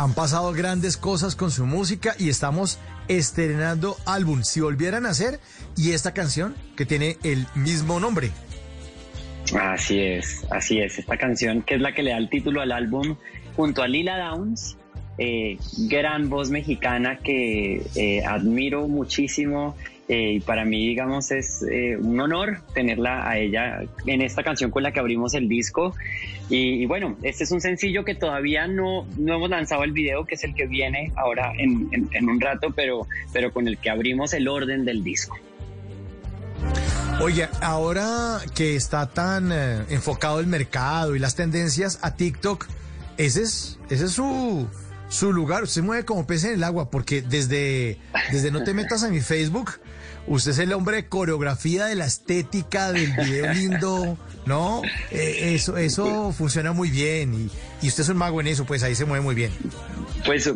Han pasado grandes cosas con su música y estamos estrenando álbum Si Volvieran a Ser y esta canción que tiene el mismo nombre. Así es, así es. Esta canción que es la que le da el título al álbum junto a Lila Downs, eh, gran voz mexicana que eh, admiro muchísimo. Eh, y para mí, digamos, es un honor tenerla a ella en esta canción con la que abrimos el disco. Y, bueno, este es un sencillo que todavía no, no hemos lanzado el video, que es el que viene ahora en, en un rato, pero, pero con el que abrimos el orden del disco. Oye, ahora que está tan eh, enfocado el mercado y las tendencias a TikTok, ese es, ese es su, su lugar. Usted mueve como pez en el agua, porque desde, desde No Te Metas a mi Facebook, usted es el hombre de coreografía, de la estética, del video lindo, ¿no? Eh, eso, eso funciona muy bien y, y, usted es un mago en eso, pues ahí se mueve muy bien. Pues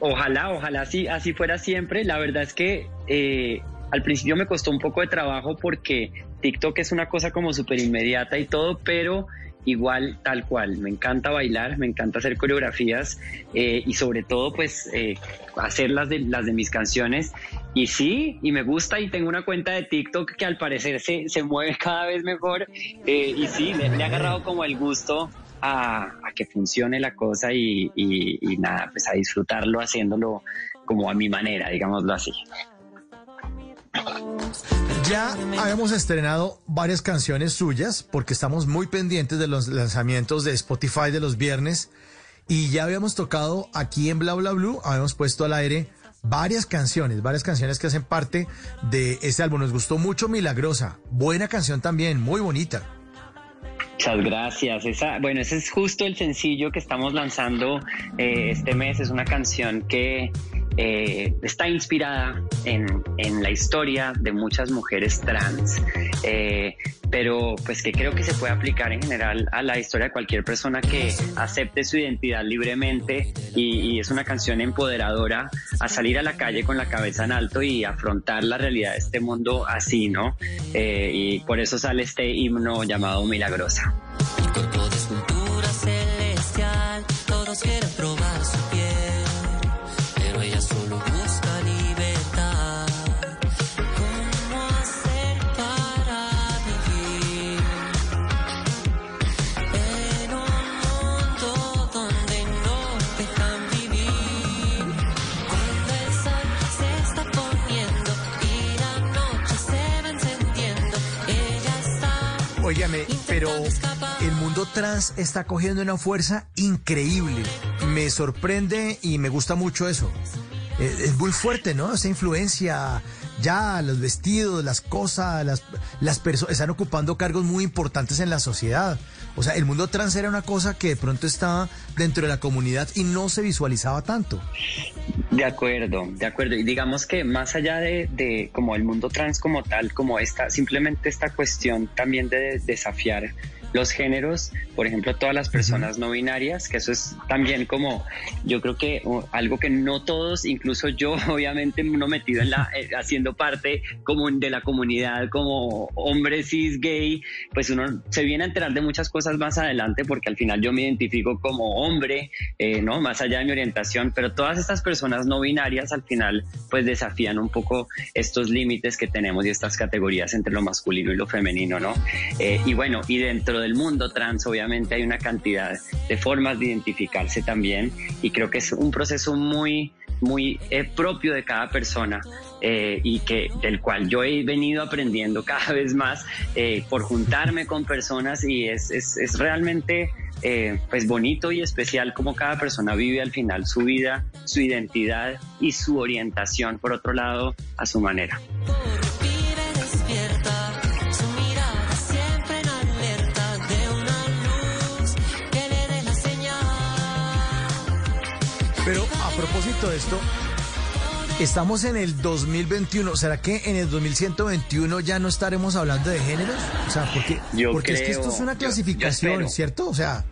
ojalá, ojalá así, así fuera siempre. La verdad es que... Eh, al principio me costó un poco de trabajo porque TikTok es una cosa como súper inmediata y todo, pero igual tal cual. Me encanta bailar, me encanta hacer coreografías eh, y sobre todo pues eh, hacer las de, las de mis canciones. Y sí, y me gusta y tengo una cuenta de TikTok que al parecer se, se mueve cada vez mejor eh, y sí, le, he agarrado como el gusto a, que funcione la cosa y, y nada, pues a disfrutarlo haciéndolo como a mi manera, digámoslo así. Ya habíamos estrenado varias canciones suyas porque estamos muy pendientes de los lanzamientos de Spotify de los viernes y ya habíamos tocado aquí en Bla Bla Blue, habíamos puesto al aire varias canciones, varias canciones que hacen parte de este álbum. Nos gustó mucho Milagrosa, buena canción también, muy bonita. Muchas gracias. Bueno, ese es justo el sencillo que estamos lanzando eh, este mes. Es una canción que eh, está inspirada en, la historia de muchas mujeres trans, eh, pero pues que creo que se puede aplicar en general a la historia de cualquier persona que acepte su identidad libremente y, es una canción empoderadora a salir a la calle con la cabeza en alto y afrontar la realidad de este mundo así, ¿no? Eh, y por eso sale este himno llamado Milagrosa. celestial, todos quieren probar su Óigame, pero el mundo trans está cogiendo una fuerza increíble. Me sorprende y me gusta mucho eso. Es muy fuerte, ¿no? Esa influencia, ya los vestidos, las cosas, las, las personas están ocupando cargos muy importantes en la sociedad. O sea, el mundo trans era una cosa que de pronto estaba dentro de la comunidad y no se visualizaba tanto. De acuerdo, de acuerdo. Y digamos que más allá de, de como el mundo trans como tal, como esta, simplemente esta cuestión también de desafiar los géneros, por ejemplo, todas las personas no binarias, que eso es también como, yo creo que algo que no todos, incluso yo, obviamente, no metido en la, eh, haciendo parte como de la comunidad, como hombre cis gay, pues uno se viene a enterar de muchas cosas más adelante, porque al final yo me identifico como hombre, eh, ¿no? Más allá de mi orientación, pero todas estas personas no binarias al final, pues desafían un poco estos límites que tenemos y estas categorías entre lo masculino y lo femenino, ¿no? Eh, y bueno, y dentro del mundo trans obviamente hay una cantidad de formas de identificarse también y creo que es un proceso muy muy eh, propio de cada persona eh, y que del cual yo he venido aprendiendo cada vez más eh, por juntarme con personas y es, es, es realmente pues bonito y especial como cada persona vive al final su vida, su identidad y su orientación por otro lado a su manera. Pero a propósito de esto, estamos en el 2021. ¿Será que en el 2121 ya no estaremos hablando de géneros? O sea, porque, porque es que esto es una clasificación, ¿cierto? O sea,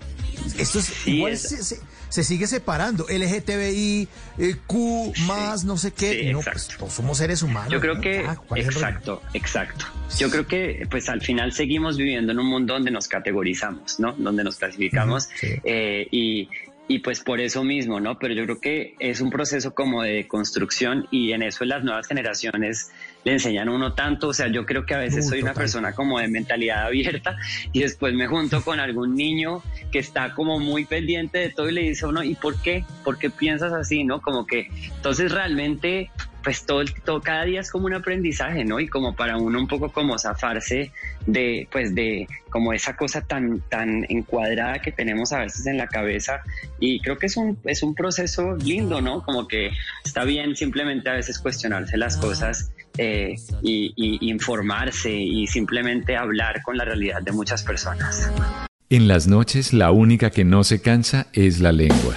esto es, igual Se, sigue separando. LGTBI, eh, Q, más, no sé qué. no, pues, somos seres humanos. Yo creo que, exacto, exacto. Yo creo que, pues al final seguimos viviendo en un mundo donde nos categorizamos, ¿no? Donde nos clasificamos. Eh, y y pues por eso mismo, ¿no? Pero yo creo que es un proceso como de construcción y en eso las nuevas generaciones le enseñan a uno tanto, o sea, yo creo que a veces soy una persona como de mentalidad abierta y después me junto con algún niño que está como muy pendiente de todo y le dice a uno, ¿y por qué? ¿Por qué piensas así, no? Como que entonces realmente pues todo, todo, cada día es como un aprendizaje, ¿no? Y como para uno un poco como zafarse de, pues de como esa cosa tan, tan encuadrada que tenemos a veces en la cabeza. Y creo que es un, es un proceso lindo, ¿no? Como que está bien simplemente a veces cuestionarse las cosas eh, y, y informarse y simplemente hablar con la realidad de muchas personas. En las noches la única que no se cansa es la lengua.